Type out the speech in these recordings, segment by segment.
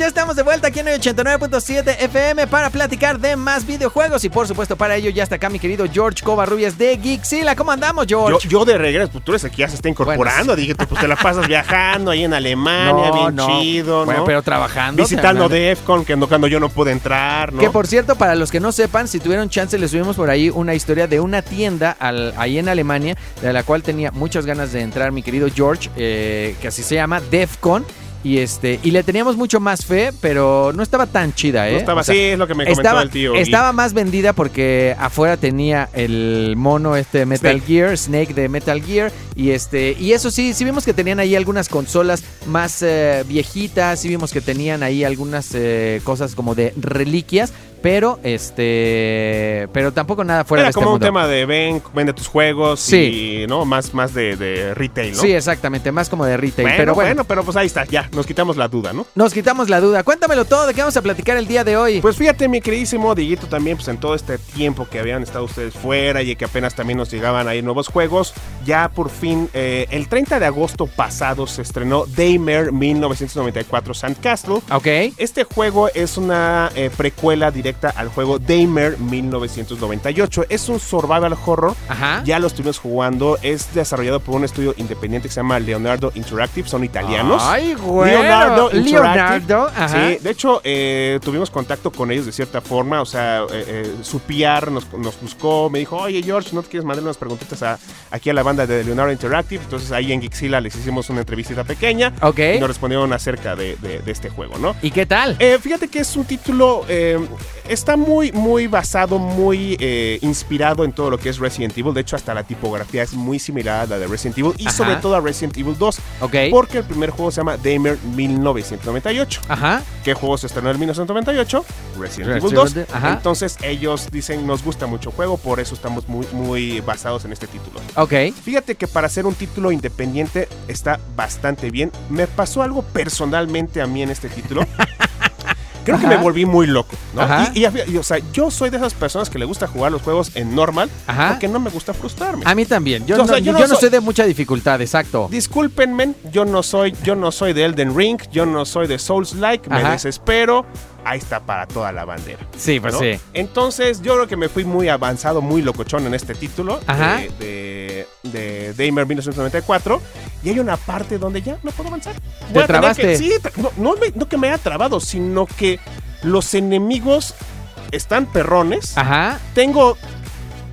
Ya estamos de vuelta aquí en el 89.7 FM para platicar de más videojuegos y por supuesto para ello ya está acá mi querido George Covarrubias de Geekzilla. ¿Cómo andamos, George? yo de regreso, pues tú eres aquí, ya se está incorporando. Dije, tú, pues te la pasas viajando ahí en Alemania, bien chido, ¿no? Bueno, pero trabajando. Visitando. DEFCON, que no- cuando yo no pude entrar, ¿no? Que por cierto, para los que no sepan, si tuvieron chance, les subimos por ahí una historia de una tienda al- ahí en Alemania, de la cual tenía muchas ganas de entrar mi querido George, eh, que así se llama, DEFCON. Y este, y le teníamos mucho más fe, pero no estaba tan chida, ¿eh? No estaba O sea, así, es lo que me comentó estaba, el tío. estaba más vendida porque afuera tenía el mono este de Metal Snake. Gear, Snake de Metal Gear y este y eso sí, sí vimos que tenían ahí algunas consolas más eh, viejitas, sí vimos que tenían ahí algunas eh, cosas como de reliquias, pero este pero tampoco nada fuera Era de este como un tema de ven, vende tus juegos Sí. y, ¿no? Más, más de, de retail, ¿no? Sí, exactamente, más como de retail, bueno, pero bueno, bueno, pero pues ahí está, ya, nos quitamos la duda, ¿no? nos quitamos la duda. Cuéntamelo todo, ¿de qué vamos a platicar el día de hoy? Pues fíjate, mi queridísimo Diguito, también, pues en todo este tiempo que habían estado ustedes fuera y que apenas también nos llegaban ahí nuevos juegos, ya por fin, eh, el 30 de agosto pasado se estrenó Daymare 1994 Sandcastle. ok. Este juego es una eh, precuela directa al juego Daymare 1998. Es un survival horror. Ajá. Ya lo estuvimos jugando. Es desarrollado por un estudio independiente que se llama Leonardo Interactive. Son italianos. Ay, güey. Leonardo. Leonardo, ajá. Sí, de hecho, eh, tuvimos contacto con ellos de cierta forma. O sea, eh, eh, su PR nos, nos buscó, me dijo, oye, George, ¿no te quieres mandar unas preguntitas a- aquí a la banda de Leonardo Interactive? Entonces ahí en Geekzilla les hicimos una entrevista pequeña. Ok. Y nos respondieron acerca de, de- de este juego, ¿no? ¿Y qué tal? Eh, fíjate que es un título, está muy, muy basado, muy inspirado en todo lo que es Resident Evil. De hecho, hasta la tipografía es muy similar a la de Resident Evil y Ajá. sobre todo a Resident Evil 2. ok. Porque el primer juego se llama Damer 1998. Ajá. ¿Qué juego se estrenó en 1998? Resident Evil Resident 2. Evil, ajá. Entonces ellos dicen, nos gusta mucho el juego, por eso estamos muy, muy basados en este título. Ok. Fíjate que para ser un título independiente está bastante bien. Me pasó algo personalmente a mí en este título. Creo que me volví muy loco, ¿no? Ajá. Y, y, y, o sea, yo soy de esas personas que le gusta jugar los juegos en normal Ajá. porque no me gusta frustrarme. A mí también. Yo, O sea, no, yo yo no no soy- de mucha dificultad, exacto. Discúlpenme, yo no soy, yo no soy de Elden Ring, yo no soy de Souls Like, me desespero. Ahí está para toda la bandera. Sí, pues ¿no? sí. Entonces, yo creo que me fui muy avanzado, muy locochón en este título Ajá. de, de, de Damer 1994. Y hay una parte donde ya no puedo avanzar. ¿Te a tener trabaste? que- sí, no, no, me- no que me haya trabado, sino que los enemigos están perrones. Ajá. Tengo,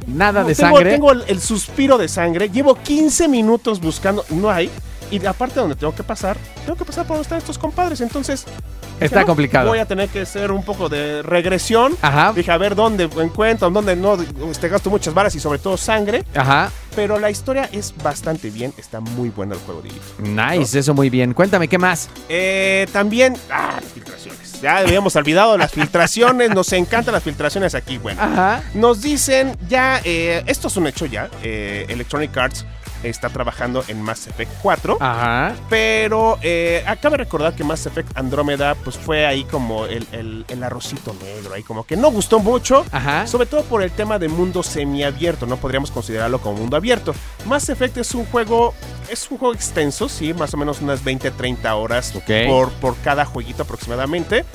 Nada de tengo, sangre. tengo el, el suspiro de sangre. Llevo 15 minutos buscando, no hay. Y aparte donde tengo que pasar, tengo que pasar por donde están estos compadres. Entonces, Está no, complicado. Voy a tener que hacer un poco de regresión. Ajá. Dije, a ver dónde encuentro, dónde no este, gasto muchas balas y sobre todo sangre. Ajá. Pero la historia es bastante bien, está muy bueno el juego, Dieguito. Nice, eso muy bien. Cuéntame, ¿qué más? Eh, también, ah, las filtraciones. Ya habíamos olvidado las filtraciones, nos encantan las filtraciones aquí, bueno. Ajá. Nos dicen ya, eh, esto es un hecho ya, eh, Electronic Arts está trabajando en Mass Effect 4. Ajá. Pero eh, acabe recordar que Mass Effect Andrómeda pues fue ahí como el, el- el arrocito negro, ahí como que no gustó mucho. Ajá. Sobre todo por el tema de mundo semiabierto, no podríamos considerarlo como mundo abierto. Mass Effect es un juego, es un juego extenso, sí, más o menos unas 20-30 horas Ok. por, por cada jueguito aproximadamente.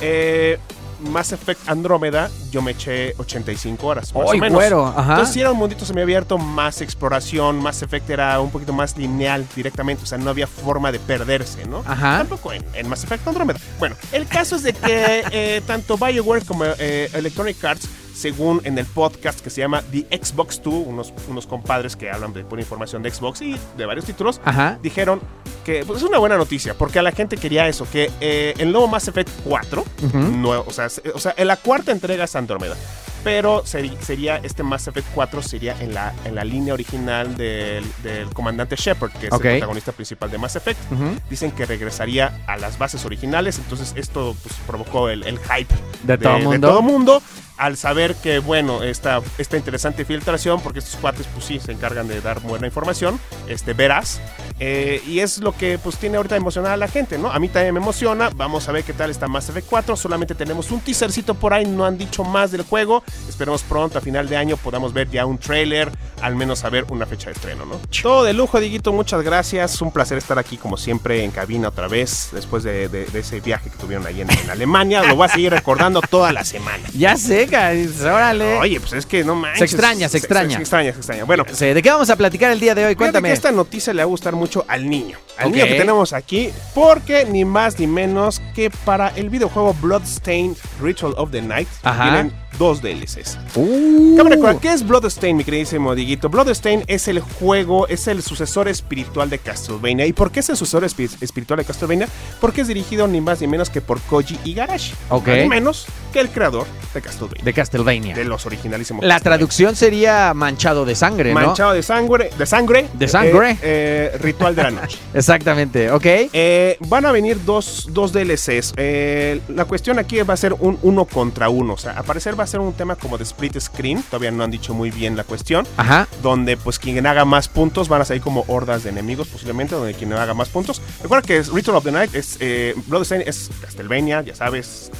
Eh, Mass Effect Andrómeda yo me eché 85 horas, más ¡Ay, o menos. güero! Ajá. Entonces sí era un mundito semiabierto, más exploración, Mass Effect era un poquito más lineal directamente, o sea, no había forma de perderse, ¿no? Ajá. Tampoco en, en Mass Effect Andromeda. Bueno, el caso es de que eh, tanto BioWare como eh, Electronic Arts, según en el podcast que se llama The Xbox 2, unos, unos compadres que hablan de pura información de Xbox y de varios títulos, Ajá. dijeron que pues, es una buena noticia, porque a la gente quería eso, que eh, el nuevo Mass Effect 4, Ujú. nuevo, o sea, se- o sea, en la cuarta entrega es Andrómeda. pero sería este Mass Effect 4 sería en la, en la línea original del, del comandante Shepard, que es Ok. el protagonista principal de Mass Effect. Ujú. Dicen que regresaría a las bases originales, entonces esto pues, provocó el, el hype De todo mundo. todo mundo, al saber que, bueno, esta, esta interesante filtración, porque estos cuates, pues sí, se encargan de dar buena información, este, verás, eh, y es lo que, pues, tiene ahorita emocionada a la gente, ¿no? A mí también me emociona, vamos a ver qué tal está Mass Effect 4, solamente tenemos un teasercito por ahí, no han dicho más del juego, esperemos pronto, a final de año, podamos ver ya un trailer, al menos saber una fecha de estreno, ¿no? Todo de lujo, Diguito, muchas gracias, un placer estar aquí, como siempre, en cabina otra vez, después de, de- de ese viaje que tuvieron ahí en, en Alemania, lo voy a seguir recordando toda la semana. Ya sé, ca- órale. Oye, pues es que no manches. Se extraña, se extraña. Se, extraña, se extraña. Bueno, ¿De qué vamos a platicar el día de hoy? Cuéntame. que esta noticia le va a gustar mucho al niño. Al niño que tenemos aquí. Porque ni más ni menos que para el videojuego Bloodstained Ritual of the Night Ajá. vienen dos DLCs. Uh. Recordar, ¿qué es Bloodstained, mi queridísimo Diguito? Bloodstained es el juego, es el sucesor espiritual de Castlevania. ¿Y por qué es el sucesor espi- espiritual de Castlevania? Porque es dirigido ni más ni menos que por Koji Igarashi. Ok. Ni menos que el creador de Castlevania. De Castlevania. De los originalísimos. La traducción sería manchado de sangre, ¿no? Manchado de sangre. De sangre. De sangre. eh, eh, ritual de la noche. Exactamente, ok. Eh, van a venir dos, dos DLCs. Eh, la cuestión aquí va a ser un uno contra uno. O sea, a parecer va a ser un tema como de split screen. Todavía no han dicho muy bien la cuestión. Ajá. Donde pues quien haga más puntos van a salir como hordas de enemigos posiblemente. Donde quien haga más puntos. Recuerda que es Ritual of the Night es Bloodstained es Castlevania, ya sabes.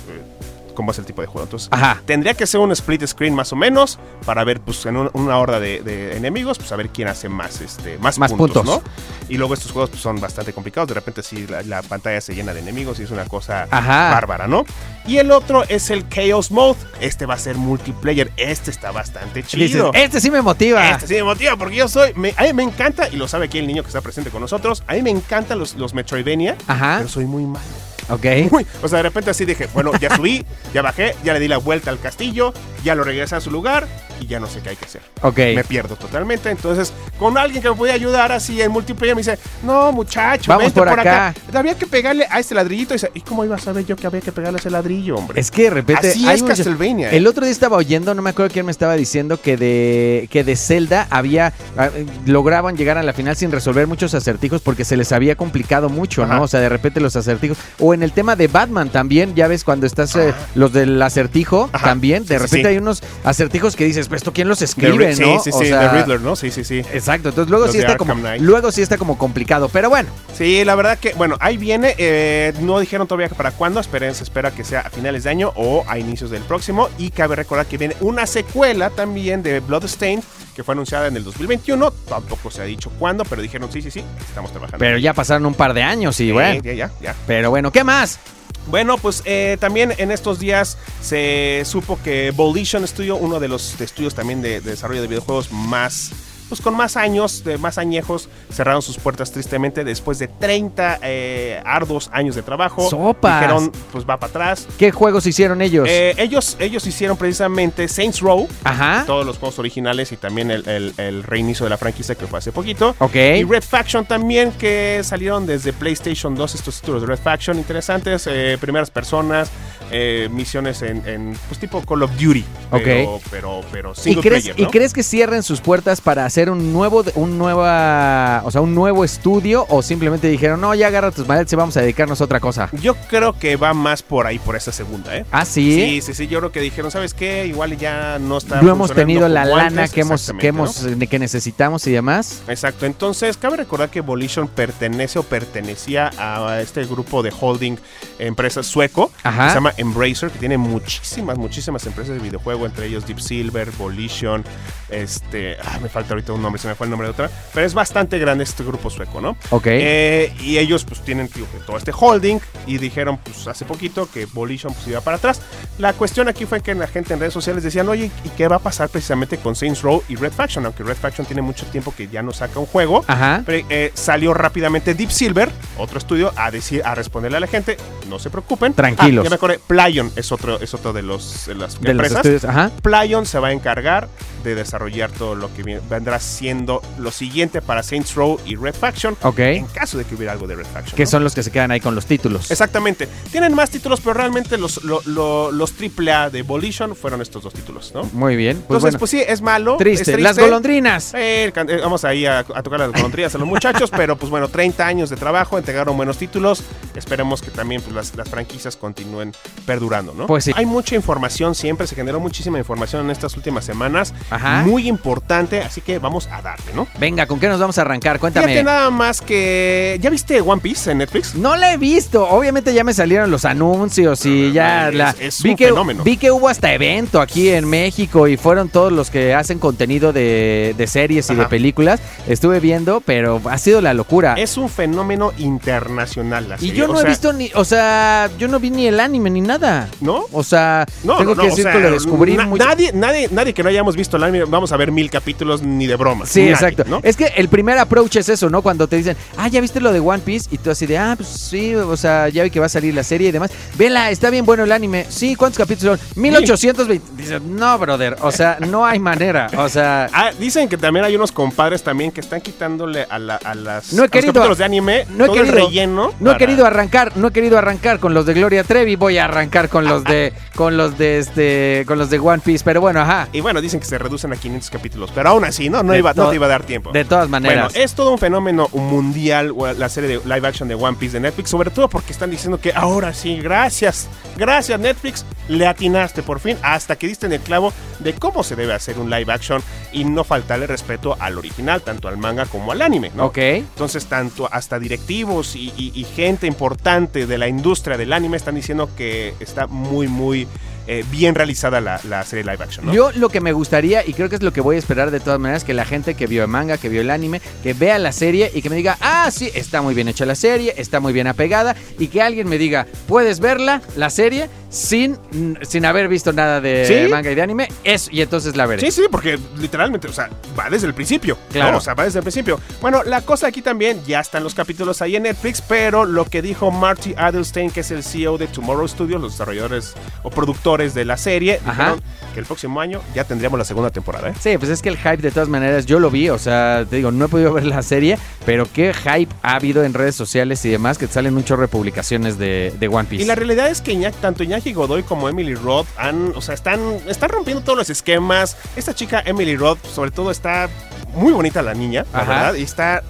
Cómo es el tipo de juego. Entonces, Ajá. tendría que ser un split screen más o menos para ver, pues, en un- una horda de, de enemigos, pues, a ver quién hace más, este, más, Más puntos, puntos. ¿no? Y luego estos juegos pues, son bastante complicados. De repente, sí, la, la pantalla se llena de enemigos y es una cosa Ajá. bárbara, ¿no? Y el otro es el Chaos Mode. Este va a ser multiplayer. Este está bastante Dices, chido. este sí me motiva. Este sí me motiva porque yo soy. Me, a mí me encanta, y lo sabe aquí el niño que está presente con nosotros. A mí me encantan los, los Metroidvania, Ajá. pero soy muy malo. Ok. O sea, de repente así dije, bueno, ya subí, ya bajé, ya le di la vuelta al castillo, ya lo regresé a su lugar y ya no sé qué hay que hacer. Ok. Me pierdo totalmente. Entonces, con alguien que me puede ayudar así en multiplayer, me dice, no, muchacho, Vamos vente por acá". Había que pegarle a este ladrillito. Y, dice, ¿y cómo iba a saber yo que había que pegarle a ese ladrillo, hombre? Es que de repente. Así hay es Castlevania. ¿eh? El otro día estaba oyendo, no me acuerdo quién me estaba diciendo, que de, que de Zelda había. ah, eh, lograban llegar a la final sin resolver muchos acertijos porque se les había complicado mucho, Ajá. ¿no? O sea, de repente los acertijos. O en el tema de Batman también, ya ves, cuando estás. eh, los del acertijo Ajá. también, de repente sí. hay unos acertijos que dices, pues esto quién los escribe, Ri- ¿no? Sí, sí, O sí, sea, de Riddler, ¿no? Sí, sí, sí. Exacto, entonces luego Los sí está como Knight. luego sí está como complicado, pero bueno, Sí, la verdad que, bueno, ahí viene. eh, no dijeron todavía para cuándo. Esperen, se espera que sea a finales de año o a inicios del próximo. Y cabe recordar que viene una secuela también de Bloodstained que fue anunciada en el 2021. Tampoco se ha dicho cuándo, pero dijeron sí, sí, sí, estamos trabajando. pero ya pasaron un par de años y Sí, bueno, ya, ya, ya. pero bueno, ¿qué más? Bueno, pues eh, también en estos días se supo que Volition Studio, uno de los estudios también de, de desarrollo de videojuegos más, pues con más años, de más añejos, cerraron sus puertas tristemente después de 30 eh, arduos años de trabajo. ¡Sopas! Dijeron, pues va para atrás. ¿Qué juegos hicieron ellos? Eh, ellos, ellos hicieron precisamente Saints Row, Ajá. todos los juegos originales y también el, el- el reinicio de la franquicia que fue hace poquito. Ok. Y Red Faction también, que salieron desde PlayStation 2 estos títulos de Red Faction, interesantes, eh, primeras personas, eh, misiones en, en, pues tipo Call of Duty, pero, Ok. pero, pero ¿Y single crees, player, ¿Y crees que cierren sus puertas para hacer un nuevo, un nueva, o sea, un nuevo estudio o simplemente dijeron, no, ya agarra tus maletas y vamos a dedicarnos a otra cosa? Yo creo que va más por ahí, por esa segunda, ¿eh? Ah, sí. Sí, sí, sí, yo creo que dijeron, ¿sabes qué? Igual ya no está no hemos tenido la lana antes", que hemos, que hemos, que necesitamos y demás. ¿no? Exacto, entonces cabe recordar que Volition pertenece o pertenecía a este grupo de holding empresas sueco Ajá. que se llama Embracer, que tiene muchísimas, muchísimas empresas de videojuego, entre ellos Deep Silver, Volition, este, ah, me falta ahorita un nombre, se me fue el nombre de otra, pero es bastante grande este grupo sueco, ¿no? Ok. Eh, y ellos pues tienen tío, todo este holding y dijeron pues hace poquito que Volition pues iba para atrás. La cuestión aquí fue que la gente en redes sociales decían, oye, ¿y qué va a pasar precisamente con Saints Row y Red Faction? Aunque Red Faction tiene mucho tiempo que ya no saca un juego. Ajá. Pero, eh, salió rápidamente Deep Silver, otro estudio, a decir, a responderle a la gente, no se preocupen. Tranquilos. Ah, ya me acordé, Playon es otro, es otro de los de las De los empresas. estudios, ajá. Playon se va a encargar de desarrollar todo lo que vendrá siendo lo siguiente para Saints Row y Red Faction. Ok. En caso de que hubiera algo de Red Faction. Que ¿no? son los que se quedan ahí con los títulos. Exactamente. Tienen más títulos, pero realmente los, lo- lo- los AAA de Volition fueron estos dos títulos, ¿no? Muy bien. Pues Entonces, bueno, pues sí, es malo. triste. es Las golondrinas. Eh, eh, vamos ahí a, a tocar las golondrinas a los muchachos, pero pues bueno, 30 años de trabajo, entregaron buenos títulos. Esperemos que también pues, las, las franquicias continúen perdurando, ¿no? Pues sí. Hay mucha información siempre, se generó muchísima información en estas últimas semanas. Ajá. Muy importante, así que vamos a darle, ¿no? Venga, ¿con qué nos vamos a arrancar? Cuéntame. Fíjate nada más que... ¿Ya viste One Piece en Netflix? No la he visto. Obviamente ya me salieron los anuncios y ya es- la es vi un que fenómeno. vi que hubo hasta evento aquí en México y fueron todos los que hacen contenido de, de series y de películas. Estuve viendo, pero ha sido la locura. Es un fenómeno internacional la y yo o no he visto ni, o sea, yo no vi ni el anime ni nada. ¿No? O sea, No, tengo que o decir sea, que lo descubrí na- muy nadie, nadie, nadie que no hayamos visto el anime, vamos a ver mil capítulos ni de broma. Sí, Nadie, exacto. ¿no? Es que el primer approach es eso, ¿no? Cuando te dicen, ah, ya viste lo de One Piece, y tú así de, ah, pues sí, o sea, ya vi que va a salir la serie y demás. Vela, está bien bueno el anime. Sí, ¿cuántos capítulos son? 1820. Dices, no, brother, o sea, no hay manera. O sea, Ah, dicen que también hay unos compadres también que están quitándole a, la- a las No he a los querido- capítulos de anime no he todo querido- el relleno. no he querido arrancar, no he querido arrancar con los de Gloria Trevi, voy a arrancar con los de, con los de este, con los de One Piece, pero bueno, ajá. Y bueno, dicen que se reducen a 500 capítulos, pero aún así, no, no, iba, no te iba a dar tiempo. De todas Bueno, maneras. es todo un fenómeno mundial la serie de live action de One Piece de Netflix, sobre todo porque están diciendo que ahora sí, gracias, gracias Netflix, le atinaste por fin hasta que diste en el clavo de cómo se debe hacer un live action y no faltarle respeto al original, tanto al manga como al anime, ¿no? Ok. Entonces, tanto hasta directivos y, y- y gente importante de la industria del anime están diciendo que está muy, muy eh, bien realizada la, la serie live action, ¿no? Yo lo que me gustaría, y creo que es lo que voy a esperar de todas maneras, que la gente que vio el manga, que vio el anime, que vea la serie y que me diga, ah, sí, está muy bien hecha la serie, está muy bien apegada, y que alguien me diga, puedes verla, la serie, sin, sin haber visto nada de ¿Sí? manga y de anime, eso, y entonces la veré. Sí, sí, porque literalmente, o sea, va desde el principio. Claro. ¿no? O sea, va desde el principio. Bueno, la cosa aquí también, ya están los capítulos ahí en Netflix, pero lo que dijo Marty Adelstein, que es el CEO de Tomorrow Studios, los desarrolladores o productores de la serie, Ajá. dijeron que el próximo año ya tendríamos la segunda temporada, ¿eh? Sí, pues es que el hype de todas maneras yo lo vi, o sea, te digo, no he podido ver la serie, pero qué hype ha habido en redes sociales y demás que salen un chorro de publicaciones de, de One Piece. Y la realidad es que Iñaki- tanto Godoy como Emily Roth han, o sea, están, están rompiendo todos los esquemas. Esta chica, Emily Roth, sobre todo, está muy bonita la niña, la Ajá. verdad, y está.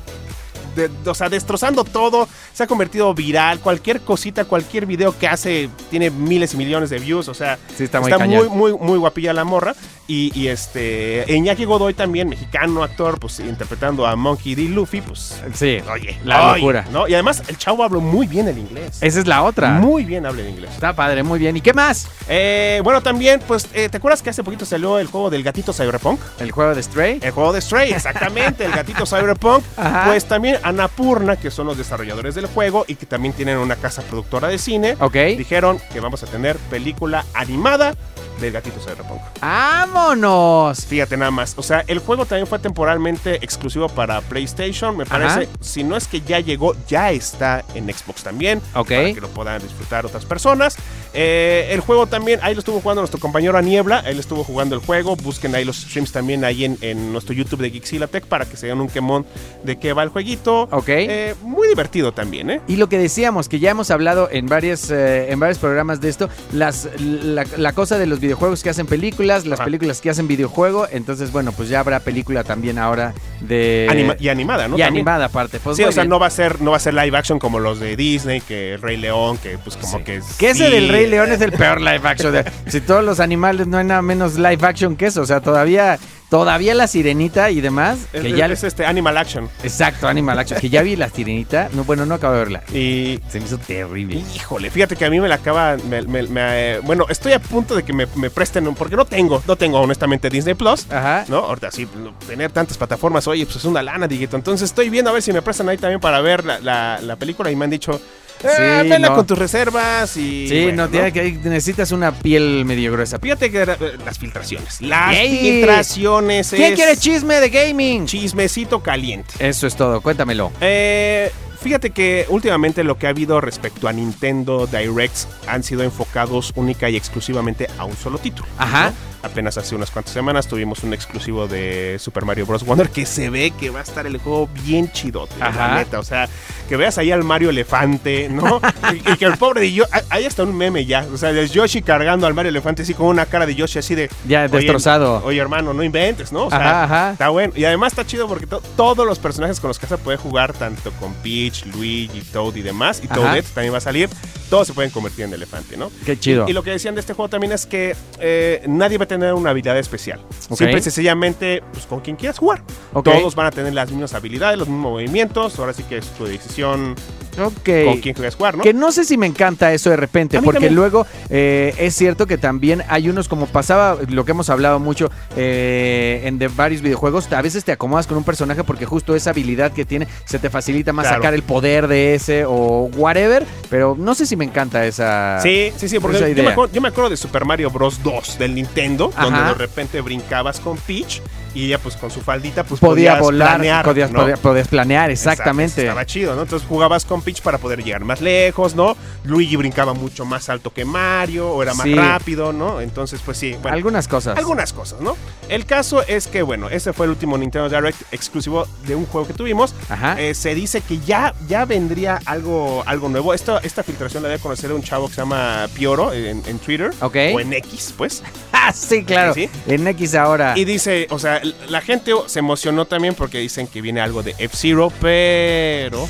de- o sea, destrozando todo, se ha convertido viral, cualquier cosita, cualquier video que hace tiene miles y millones de views, o sea, Sí, está muy muy, muy guapilla la morra. Y, y este, Iñaki Godoy también, mexicano, actor, pues interpretando a Monkey D. Luffy, pues, Sí, oye, la oye, locura. ¿no? Y además, el chavo habla muy bien el inglés. Esa es la otra. Muy bien habla el inglés. Está padre, muy bien. ¿Y qué más? Eh, bueno, también, pues, eh, ¿te acuerdas que hace poquito salió el juego del gatito Cyberpunk? El juego de Stray. El juego de Stray, exactamente, el gatito Cyberpunk. Ajá. Pues también Anapurna, que son los desarrolladores del juego y que también tienen una casa productora de cine, Ok. dijeron que vamos a tener película animada del gatito Cyberpunk. ¡Vámonos! Fíjate nada más. O sea, el juego también fue temporalmente exclusivo para PlayStation. Me parece, Ajá. si no es que ya llegó, ya está en Xbox también. Ok. Para que lo puedan disfrutar otras personas. Eh, el juego también, ahí lo estuvo jugando nuestro compañero Aniebla. Él estuvo jugando el juego. Busquen ahí los streams también ahí en, en nuestro YouTube de Geeksilatech para que se den un quemón de qué va el jueguito. Ok. Eh, muy divertido también, ¿eh? Y lo que decíamos, que ya hemos hablado en, varias, eh, en varios programas de esto, las, la, la cosa de los videojuegos que hacen películas, las películas que hacen videojuego, entonces bueno, pues ya habrá película también ahora de... Anima- y animada, ¿no? y También. animada aparte. Pues sí, o sea, bien. no va a ser, no va a ser live action como los de Disney, que Rey León, que pues como Sí. que. Que ese sí, del Rey León es el peor live action. de- si todos los animales no hay nada menos live action que eso. O sea, todavía, todavía la sirenita y demás. Es, Que ya, es este Animal Action. exacto, Animal Action. Que ya vi la sirenita. No, bueno, no acabo de verla. Y. Se me hizo terrible. Híjole, fíjate que a mí me la acaba. me- me- me- bueno, estoy a punto de que me, me presten. Porque no tengo, no tengo honestamente Disney Plus. Ajá. ¿No? Ahorita sí, tener tantas plataformas, oye, pues es una lana, Diguito. Entonces estoy viendo a ver si me prestan ahí también para ver la, la- la película y me han dicho, eh, Sí, vela no. con tus reservas y... Sí, bueno, no, tiene que, necesitas una piel medio gruesa. Fíjate que eh, las filtraciones. Las ¡Ey! filtraciones ¿Quién es quiere chisme de gaming? chismecito caliente. Eso es todo, cuéntamelo. Eh, Fíjate que últimamente lo que ha habido respecto a Nintendo Directs han sido enfocados única y exclusivamente a un solo título. Ajá. ¿no? Apenas hace unas cuantas semanas tuvimos un exclusivo de Super Mario Bros. Wonder que se ve que va a estar el juego bien chidote, Ajá. la neta. O sea, que veas ahí al Mario Elefante, ¿no? y, y que el pobre de Yoshi, ahí está un meme ya. O sea, es Yoshi cargando al Mario Elefante así con una cara de Yoshi así de... Ya "Oye, destrozado. Oye, hermano, no inventes, ¿no? O sea, Ajá, ajá. está bueno. Y además está chido porque to- todos los personajes con los que se puede jugar, tanto con Peach, Luigi, Toad y demás, y Ajá. Toadette también va a salir, todos se pueden convertir en elefante, ¿no? Qué chido. Y, y lo que decían de este juego también es que eh, nadie va a tener una habilidad especial. Ok. Simple y sencillamente, pues con quien quieras jugar. Todos van a tener las mismas habilidades, los mismos movimientos. Ahora sí que es tu decisión Ok. con quieras jugar, ¿no? Que no sé si me encanta eso de repente, porque también. luego eh, es cierto que también hay unos, como pasaba, lo que hemos hablado mucho eh, en de varios videojuegos, a veces te acomodas con un personaje porque justo esa habilidad que tiene se te facilita más Claro. sacar el poder de ese o whatever, pero no sé si me encanta esa... Sí, sí, sí, porque yo me, idea. acuerdo, yo me acuerdo de Super Mario Bros. 2 del Nintendo, Ajá. donde de repente brincabas con Peach y ella pues con su faldita pues Podía podías volar, planear, podías, ¿no? podías- podías planear, Exacto, exactamente. Estaba chido, ¿no? Entonces jugabas con Peach para poder llegar más lejos, ¿no? Luigi brincaba mucho más alto que Mario, o era más Sí. rápido, ¿no? Entonces, pues sí, bueno, Algunas cosas. algunas cosas, ¿no? El caso es que, bueno, ese fue el último Nintendo Direct exclusivo de un juego que tuvimos. Ajá. Eh, se dice que ya, ya vendría algo, algo nuevo. Esto, esta filtración la debe conocer un chavo que se llama Pioro en, en Twitter. Ok. O en X, pues. Ah, sí, claro. Sí, En X ahora. Y dice, o sea, la gente se emocionó también porque dicen que viene algo de F-Zero, pero...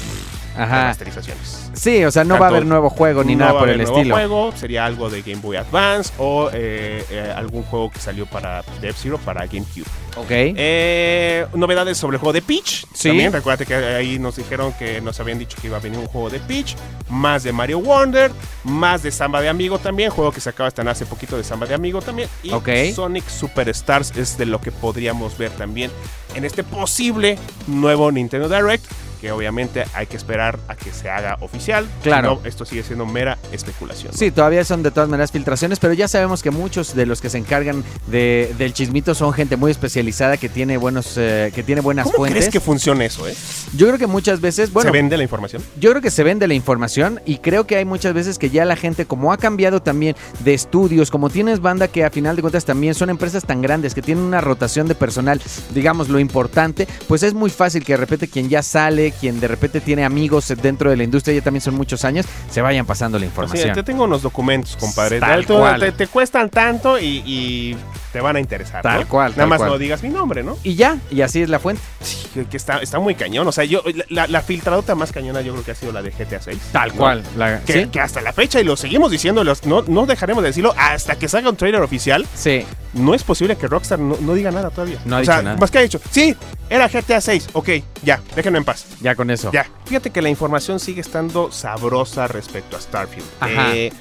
Ajá. Remasterizaciones. Sí, o sea, no va a haber nuevo juego ni No nada va a por haber el nuevo estilo. juego, sería algo de Game Boy Advance o eh, eh, algún juego que salió para de F-Zero para GameCube. Ok. Eh, novedades sobre el juego de Peach. Sí. También recuerda que ahí nos dijeron que nos habían dicho que iba a venir un juego de Peach, más de Mario Wonder, más de Samba de Amigo también, juego que se acaba de estrenar hace poquito de Samba de Amigo también. Y Ok. Sonic Superstars es de lo que podríamos ver también en este posible nuevo Nintendo Direct. Que obviamente hay que esperar a que se haga oficial. Claro. No, esto sigue siendo mera especulación. ¿no? Sí, todavía son de todas maneras filtraciones, pero ya sabemos que muchos de los que se encargan de, del chismito son gente muy especializada que tiene buenos, eh, que tiene buenas ¿Cómo fuentes. crees que funcione eso, eh? Yo creo que muchas veces, bueno, ¿Se vende la información? yo creo que se vende la información y creo que hay muchas veces que ya la gente, como ha cambiado también de estudios, como tienes banda que a final de cuentas también son empresas tan grandes que tienen una rotación de personal, digamos lo importante, pues es muy fácil que de repente quien ya sale, quien de repente tiene amigos dentro de la industria, ya también son muchos años, se vayan pasando la O sea, información. te tengo unos documentos, compadre. Tal Tú- cual. Te, te cuestan tanto y, y te van a interesar. Tal ¿no? cual, Nada tal más cual. no digas mi nombre, ¿no? Y ya, y así es la fuente. Sí, que, está, está muy cañón. O sea, yo la, la filtradota más cañona yo creo que ha sido la de GTA 6. Tal ¿no? cual. la- Que, ¿sí? que hasta la fecha, y lo seguimos diciendo, los- no, no dejaremos de decirlo hasta que salga un trailer oficial. Sí, No es posible que Rockstar no, no diga nada todavía. No ha o dicho sea, nada. más que ha dicho, sí, era GTA 6. Ok, ya, déjenlo en paz. ya con eso. Ya, fíjate que la información sigue estando sabrosa respecto a Starfield. Ajá. Eh,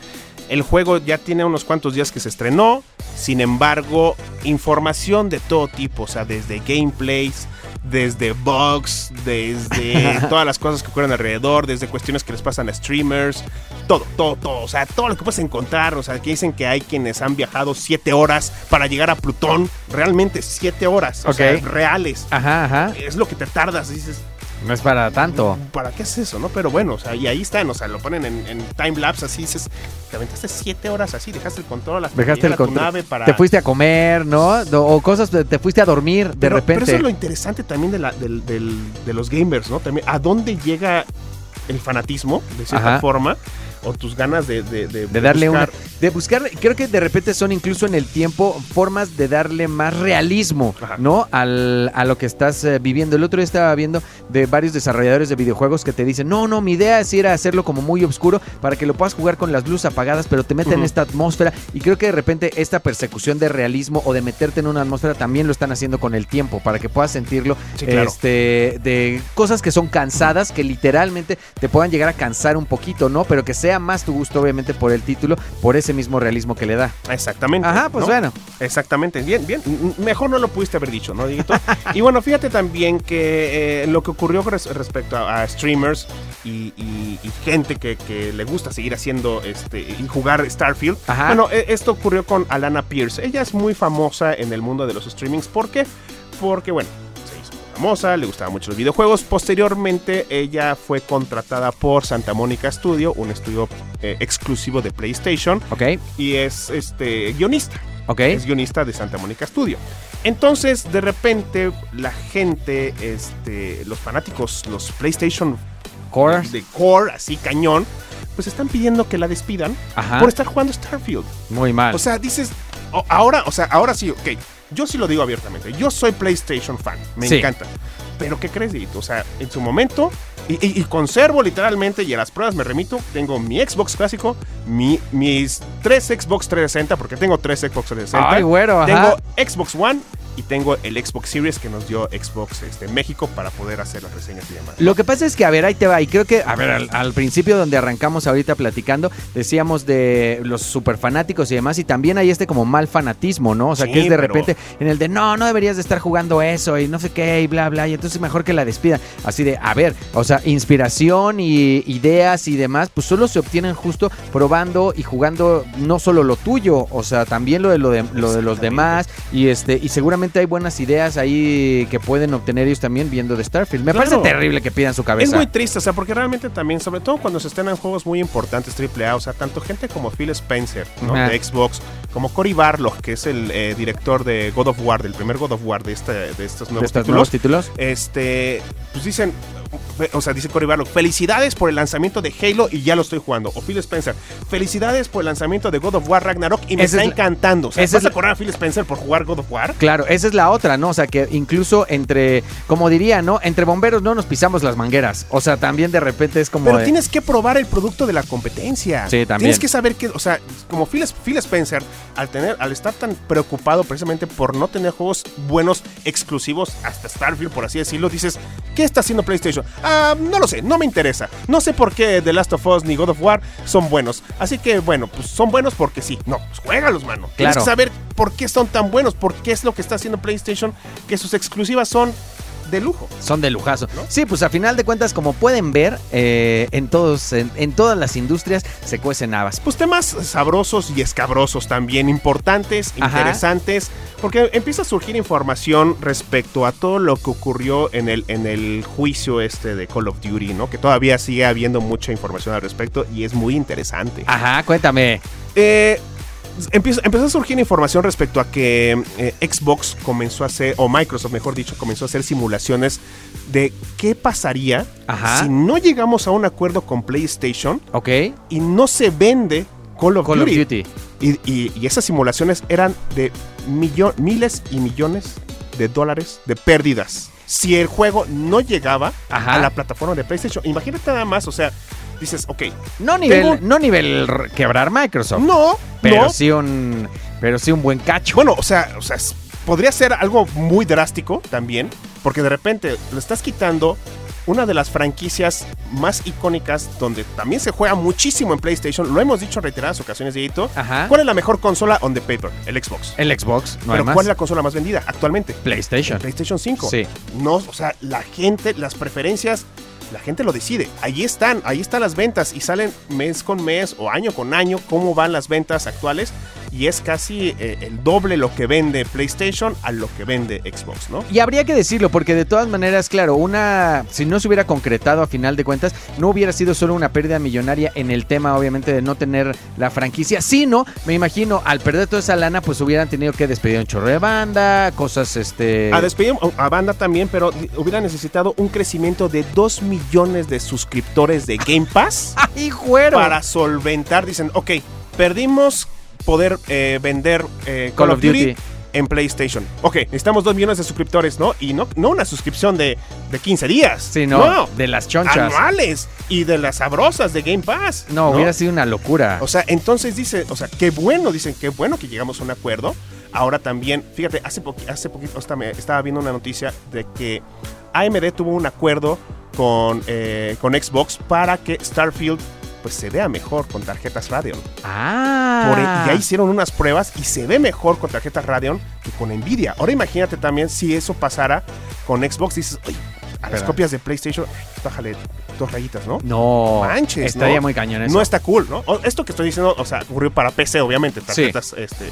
el juego ya tiene unos cuantos días que se estrenó, sin embargo, información de todo tipo, o sea, desde gameplays, desde bugs, desde todas las cosas que ocurren alrededor, desde cuestiones que les pasan a streamers, todo, todo, todo, o sea, todo lo que puedes encontrar, o sea, que dicen que hay quienes han viajado siete horas para llegar a Plutón, realmente siete horas, o sea, Ok. reales. Ajá, ajá. Es lo que te tardas, dices, No es para tanto. ¿Para qué es eso, no? Pero bueno, o sea, y ahí están, o sea, lo ponen en, en time lapse así, dices, te aventaste siete horas así, dejaste el control Dejaste el tu control. nave para... Te fuiste a comer, ¿no? O cosas, te- te fuiste a dormir de pero, repente. Pero eso es lo interesante también de, la, de los gamers, ¿no? También, ¿a dónde llega el fanatismo, de cierta Ajá. forma? O tus ganas de... De, de- de darle buscar- una. De buscar, creo que de repente son incluso en el tiempo formas de darle más realismo, Ajá. ¿no? Al, a lo que estás eh, viviendo. El otro día estaba viendo de varios desarrolladores de videojuegos que te dicen: No, no, mi idea es ir a hacerlo como muy oscuro para que lo puedas jugar con las luces apagadas, pero te meten en esta atmósfera. Y creo que de repente esta persecución de realismo o de meterte en una atmósfera también lo están haciendo con el tiempo para que puedas sentirlo Sí, claro. este, de cosas que son cansadas, que literalmente te puedan llegar a cansar un poquito, ¿no? Pero que sea más tu gusto, obviamente, por el título, por ese mismo realismo que le da. Exactamente. Ajá, pues ¿no? bueno. Exactamente, bien, bien. M- Mejor no lo pudiste haber dicho, ¿no, Dieguito? y bueno, fíjate también que eh, lo que ocurrió res- respecto a, a streamers y, y- y gente que, que le gusta seguir haciendo este y jugar Starfield. Ajá. Bueno, e- esto ocurrió con Alana Pierce. Ella es muy famosa en el mundo de los streamings. ¿Por qué? Porque, bueno, famosa, le gustaban mucho los videojuegos. Posteriormente, ella fue contratada por Santa Mónica Studio, un estudio eh, exclusivo de PlayStation, Ok, y es este guionista. ok. Es guionista de Santa Mónica Studio. Entonces, de repente, la gente, este, los fanáticos, los PlayStation Core. de core, así cañón, pues están pidiendo que la despidan Ajá. por estar jugando Starfield. Muy mal. O sea, dices, ahora, o sea, ahora sí, ok. Yo sí lo digo abiertamente. Yo soy PlayStation fan. Me Sí. encanta. Pero ¿qué crees, Dieguito? O sea, en su momento, y, y- y conservo literalmente, y a las pruebas me remito, tengo mi Xbox clásico, mi, mis tres Xbox 360, porque tengo tres Xbox 360. Ay, güero, ajá. Tengo Xbox One y tengo el Xbox Series que nos dio Xbox este, México para poder hacer las reseñas y demás. Lo que pasa es que, a ver, ahí te va. Y creo que, a ver, al, al principio donde arrancamos ahorita platicando, decíamos de los super fanáticos y demás, y también hay este como mal fanatismo, ¿no? O sea, Sí, que es de pero- repente en el de, no, no deberías de estar jugando eso y no sé qué, y bla, bla, y entonces mejor que la despidan. Así de, a ver, o sea, inspiración y ideas y demás, pues solo se obtienen justo probando y jugando no solo lo tuyo, o sea, también lo de, lo de, lo de los demás, y este y seguramente hay buenas ideas ahí que pueden obtener ellos también viendo de Starfield. Me Claro. parece terrible que pidan su cabeza. Es muy triste, o sea, porque realmente también, sobre todo cuando se estrenan juegos muy importantes AAA, o sea, tanto gente como Phil Spencer, ¿no? Ajá. De Xbox, como Cory Barlog, que es el eh, director de God of War, del primer God of War de, este, de estos de nuevos estos títulos, nuevos títulos. este, pues dicen, o sea, dice Cory Barlog, felicidades por el lanzamiento de Halo y ya lo estoy jugando. O Phil Spencer, felicidades por el lanzamiento de God of War Ragnarok y me Esa está es encantando. O sea, esa ¿vas es a correr a Phil Spencer por jugar God of War? Claro, esa es la otra, ¿no? O sea, que incluso entre, como diría, ¿no? Entre bomberos no nos pisamos las mangueras. O sea, también de repente es como... Pero de- tienes que probar el producto de la competencia. Sí, también. Tienes que saber que, o sea, como Phil, Phil Spencer, al tener, al estar tan preocupado precisamente por no tener juegos buenos exclusivos hasta Starfield, por así decirlo, dices, ¿qué está haciendo PlayStation? Ah, no lo sé, no me interesa. No sé por qué The Last of Us ni God of War son buenos. Así que, bueno, pues son buenos porque sí. No, pues juégalos, mano. Tienes Claro. que saber por qué son tan buenos, por qué es lo que está haciendo PlayStation, que sus exclusivas son de lujo. Son de lujazo. ¿No? Sí, pues a final de cuentas, como pueden ver, eh, en, todos, en, en todas las industrias se cuecen habas. Pues temas sabrosos y escabrosos también, importantes, Ajá. interesantes, porque empieza a surgir información respecto a todo lo que ocurrió en el, en el juicio este de Call of Duty, ¿no? Que todavía sigue habiendo mucha información al respecto y es muy interesante. Ajá, cuéntame. Eh, empieza- empezó a surgir información respecto a que eh, Xbox comenzó a hacer, o Microsoft mejor dicho, comenzó a hacer simulaciones de qué pasaría Ajá. si no llegamos a un acuerdo con PlayStation Ok. y no se vende Call of Call of Duty. Duty. Y, y- y esas simulaciones eran de millo- miles y millones de dólares de pérdidas. Si el juego no llegaba Ajá. a la plataforma de PlayStation, imagínate nada más, o sea, dices, ok, No nivel, Tengo- no nivel quebrar Microsoft. no, pero no, sí un. Pero sí un buen cacho. Bueno, o sea, o sea, podría ser algo muy drástico también, porque de repente le estás quitando una de las franquicias más icónicas donde también se juega muchísimo en PlayStation. Lo hemos dicho en reiteradas ocasiones, Dieguito. ¿Cuál es la mejor consola on the paper? El Xbox. El Xbox, no hay Pero más. ¿cuál es la consola más vendida actualmente? PlayStation. PlayStation 5. Sí. No, o sea, la gente, las preferencias, la gente lo decide. Ahí están, ahí están las ventas y salen mes con mes o año con año cómo van las ventas actuales y es casi eh, el doble lo que vende PlayStation a lo que vende Xbox, ¿no? Y habría que decirlo, porque de todas maneras, claro, una. Si no se hubiera concretado a final de cuentas, no hubiera sido solo una pérdida millonaria en el tema, obviamente, de no tener la franquicia, sino, me imagino, al perder toda esa lana, pues hubieran tenido que despedir a un chorro de banda, cosas, este. A despedir a banda también, pero hubiera necesitado un crecimiento de 2 millones de suscriptores de Game Pass. ¡Ay, güero! para solventar, dicen, ok, perdimos poder eh, vender eh, Call, of Duty, en PlayStation. Ok, necesitamos 2 millones de suscriptores, ¿no? Y no, no una suscripción de, de 15 días. Sí, no, de las chonchas. anuales y de las sabrosas de Game Pass. No, hubiera sido una locura. O sea, entonces dice, o sea, qué bueno, dicen, qué bueno que llegamos a un acuerdo. Ahora también, fíjate, hace, poqui- hace poquito hasta me estaba viendo una noticia de que AMD tuvo un acuerdo con, eh, con Xbox para que Starfield pues se vea mejor con tarjetas Radeon. ah. Por- e, ya hicieron unas pruebas y se ve mejor con tarjetas Radeon que con Nvidia. Ahora imagínate también si eso pasara con Xbox, dices, oye, a las copias de PlayStation, bájale dos rayitas, ¿no? No. Manches, Estaría ¿no? muy cañón eso. No está cool, ¿no? O- Esto que estoy diciendo, o sea, ocurrió para PC, obviamente, tarjetas este,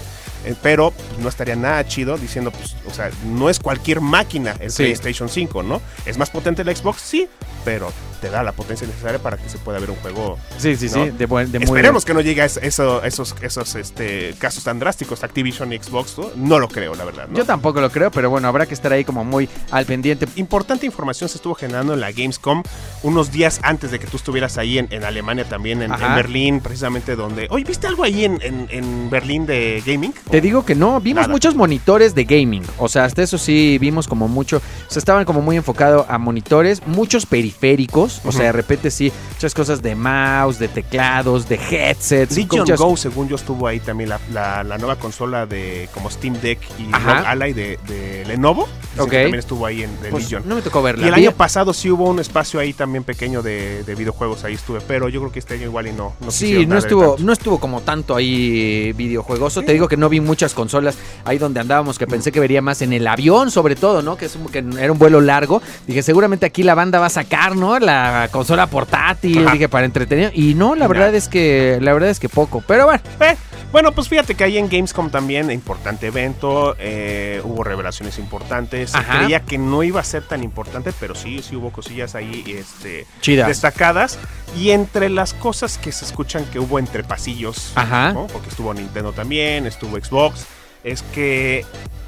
eh, pero pues, no estaría nada chido diciendo, pues, o sea, no es cualquier máquina el Sí. PlayStation 5, ¿no? ¿Es más potente el Xbox? Sí, pero te da la potencia necesaria para que se pueda ver un juego. Sí, sí, sí, ¿no? de, buen, de muy Esperemos que no llegue a es- eso- esos, esos este, casos tan drásticos, Activision y Xbox, ¿no? No lo creo, la verdad. ¿no? Yo tampoco lo creo, pero bueno, habrá que estar ahí como muy al pendiente. Importante información se estuvo generando en la Gamescom unos días antes de que tú estuvieras ahí en, en Alemania también, en, Berlín, precisamente donde... Oye, ¿viste algo ahí en, en- en Berlín de gaming? Te digo que no, vimos Nada. muchos monitores de gaming. O sea, hasta eso sí vimos como mucho. O sea, estaban como muy enfocados a monitores, muchos periféricos. O sea, de repente sí, muchas cosas de mouse, de teclados, de headsets. Legion muchas- Go, según yo, estuvo ahí también la, la- la nueva consola de como Steam Deck y. ROG Ally de, de Lenovo. Dicen Ok. que también estuvo ahí en de Pues, Legion. no me tocó verla. Y el año pasado sí hubo un espacio ahí también pequeño de, de videojuegos, ahí estuve, pero yo creo que este año igual y no. no Sí, no estuvo, no estuvo como tanto ahí videojuegoso. Sí. Te digo que no vi muchas consolas ahí donde andábamos, que pensé que vería más en el avión, sobre todo, ¿no? Que, es un- que era un vuelo largo. Dije, seguramente aquí la banda va a sacar, ¿no? La consola portátil, Ajá. dije, para entretener. Y no, la verdad es que, la verdad es que poco. Pero bueno, Eh, bueno, pues fíjate que ahí en Gamescom también, importante evento, eh, hubo revelaciones importantes. Se Ajá. creía que no iba a ser tan importante, pero sí, sí hubo cosillas ahí este, destacadas. Y entre las cosas que se escuchan que hubo entre pasillos, Ajá. ¿no? porque estuvo Nintendo también, estuvo Xbox, es que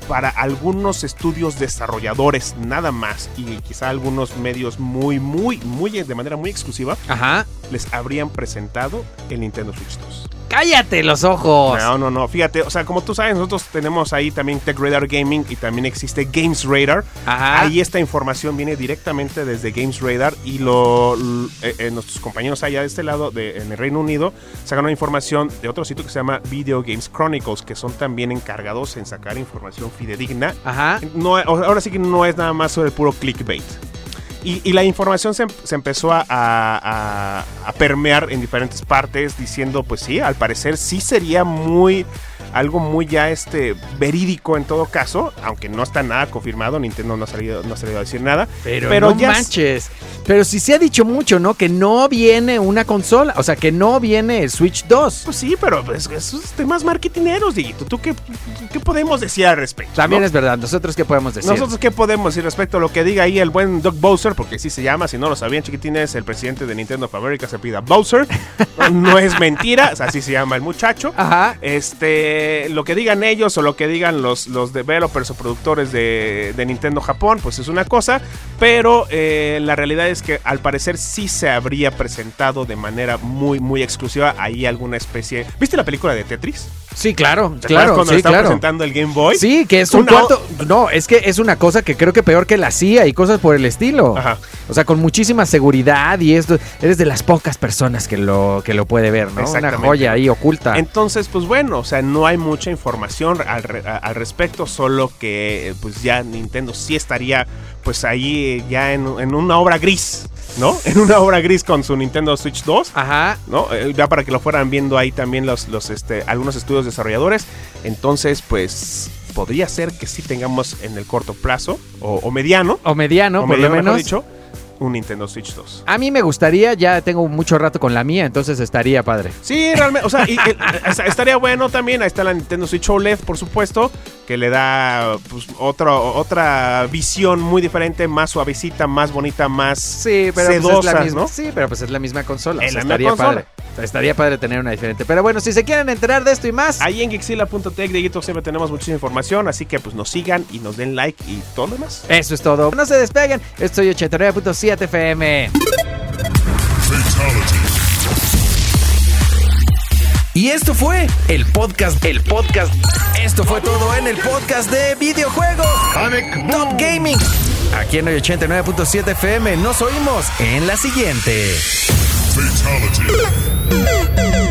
para algunos estudios desarrolladores nada más y quizá algunos medios muy, muy, muy de manera muy exclusiva, Ajá. les habrían presentado el Nintendo Switch 2. Cállate los ojos. No, no, no. Fíjate, o sea, como tú sabes, nosotros tenemos ahí también Tech Radar Gaming y también existe Games Radar. Ajá. Ahí esta información viene directamente desde Games Radar y lo, eh, eh, nuestros compañeros allá de este lado, de, en el Reino Unido, sacaron información de otro sitio que se llama Video Games Chronicles, que son también encargados en sacar información fidedigna. Ajá. No, ahora sí que no es nada más sobre el puro clickbait. Y, y la información se, se empezó a- a permear en diferentes partes diciendo, pues sí, al parecer sí sería muy algo muy ya este verídico en todo caso, aunque no está nada confirmado, Nintendo no ha salido, no ha salido a decir nada. Pero, Pero no ya- manches. Pero si se ha dicho mucho, ¿no? Que no viene una consola. O sea, que no viene el Switch 2. Pues sí, pero pues, esos temas marketineros, Dieguito. ¿Tú qué, qué podemos decir al respecto? También no? es verdad. ¿Nosotros qué podemos decir? Nosotros qué podemos decir respecto a lo que diga ahí el buen Doug Bowser, porque así se llama, si no lo sabían chiquitines, el presidente de Nintendo of America se pida Bowser. no es mentira, o sea, así se llama el muchacho. Ajá. Este, lo que digan ellos o lo que digan los, los developers o productores de, de Nintendo Japón, pues es una cosa, pero eh, la realidad es que al parecer sí se habría presentado de manera muy, muy exclusiva ahí alguna especie. ¿Viste la película de Tetris? Sí, claro. ¿Te acuerdas Claro, cuando sí, claro. presentando el Game Boy? Sí, que es un cuarto. No, es que es una cosa que creo que peor que la CIA y cosas por el estilo. Ajá. O sea, con muchísima seguridad y esto. Eres de las pocas personas que lo, que lo puede ver, ¿no? Una joya ahí oculta. Entonces, pues bueno, o sea, no hay mucha información al respecto, solo que eh, pues ya Nintendo sí estaría pues ahí eh, ya en, en una obra gris, ¿no? En una obra gris con su Nintendo Switch 2. Ajá. ¿no? Eh, Ya para que lo fueran viendo ahí también los, los este, algunos estudios desarrolladores. Entonces, pues podría ser que sí tengamos en el corto plazo o, o mediano, O mediano, o por mediano, lo mejor menos. dicho, un Nintendo Switch 2. A mí me gustaría, ya tengo mucho rato con la mía, entonces estaría padre. Sí, realmente, o sea, y, eh, est- estaría bueno también. Ahí está la Nintendo Switch OLED, por supuesto, que le da pues, otro, otra visión muy diferente, más suavecita, más bonita, más Sí, pero pues es la misma. ¿no? Sí, pero pues es la misma consola. o Es sea, la misma consola. padre. Estaría padre tener una diferente. Pero bueno, si se quieren enterar de esto y más, Ahí en Gixila.tech de YouTube siempre tenemos muchísima información, así que pues nos sigan y nos den like y todo lo demás. eso es todo. No se despeguen. Estoy 89.7 FM. Y esto fue el podcast, el podcast. Esto fue todo en el podcast de videojuegos. Top Gaming. Aquí en el 89.7 FM nos oímos en la siguiente. Fatality.